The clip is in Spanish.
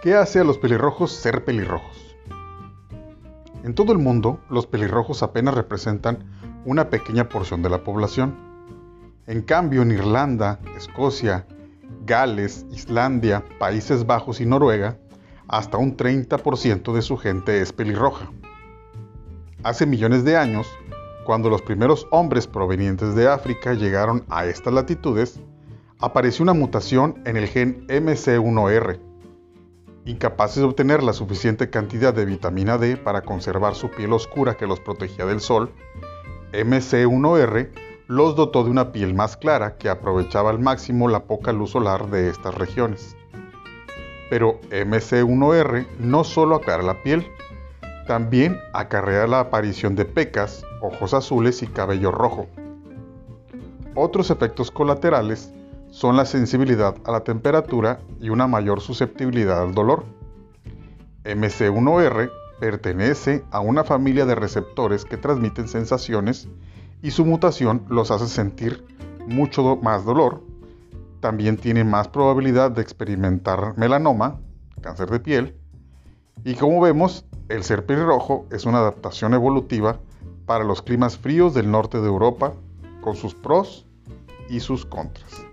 ¿Qué hace a los pelirrojos ser pelirrojos? En todo el mundo, los pelirrojos apenas representan una pequeña porción de la población. En cambio, en Irlanda, Escocia, Gales, Islandia, Países Bajos y Noruega, hasta un 30% de su gente es pelirroja. Hace millones de años, cuando los primeros hombres provenientes de África llegaron a estas latitudes, apareció una mutación en el gen MC1R. Incapaces de obtener la suficiente cantidad de vitamina D para conservar su piel oscura que los protegía del sol, MC1R los dotó de una piel más clara que aprovechaba al máximo la poca luz solar de estas regiones. Pero MC1R no solo aclara la piel, también acarrea la aparición de pecas, ojos azules y cabello rojo. Otros efectos colaterales son la sensibilidad a la temperatura y una mayor susceptibilidad al dolor. MC1R pertenece a una familia de receptores que transmiten sensaciones y su mutación los hace sentir mucho más dolor. También tiene más probabilidad de experimentar melanoma, cáncer de piel. Y como vemos, el ser pelirrojo es una adaptación evolutiva para los climas fríos del norte de Europa, con sus pros y sus contras.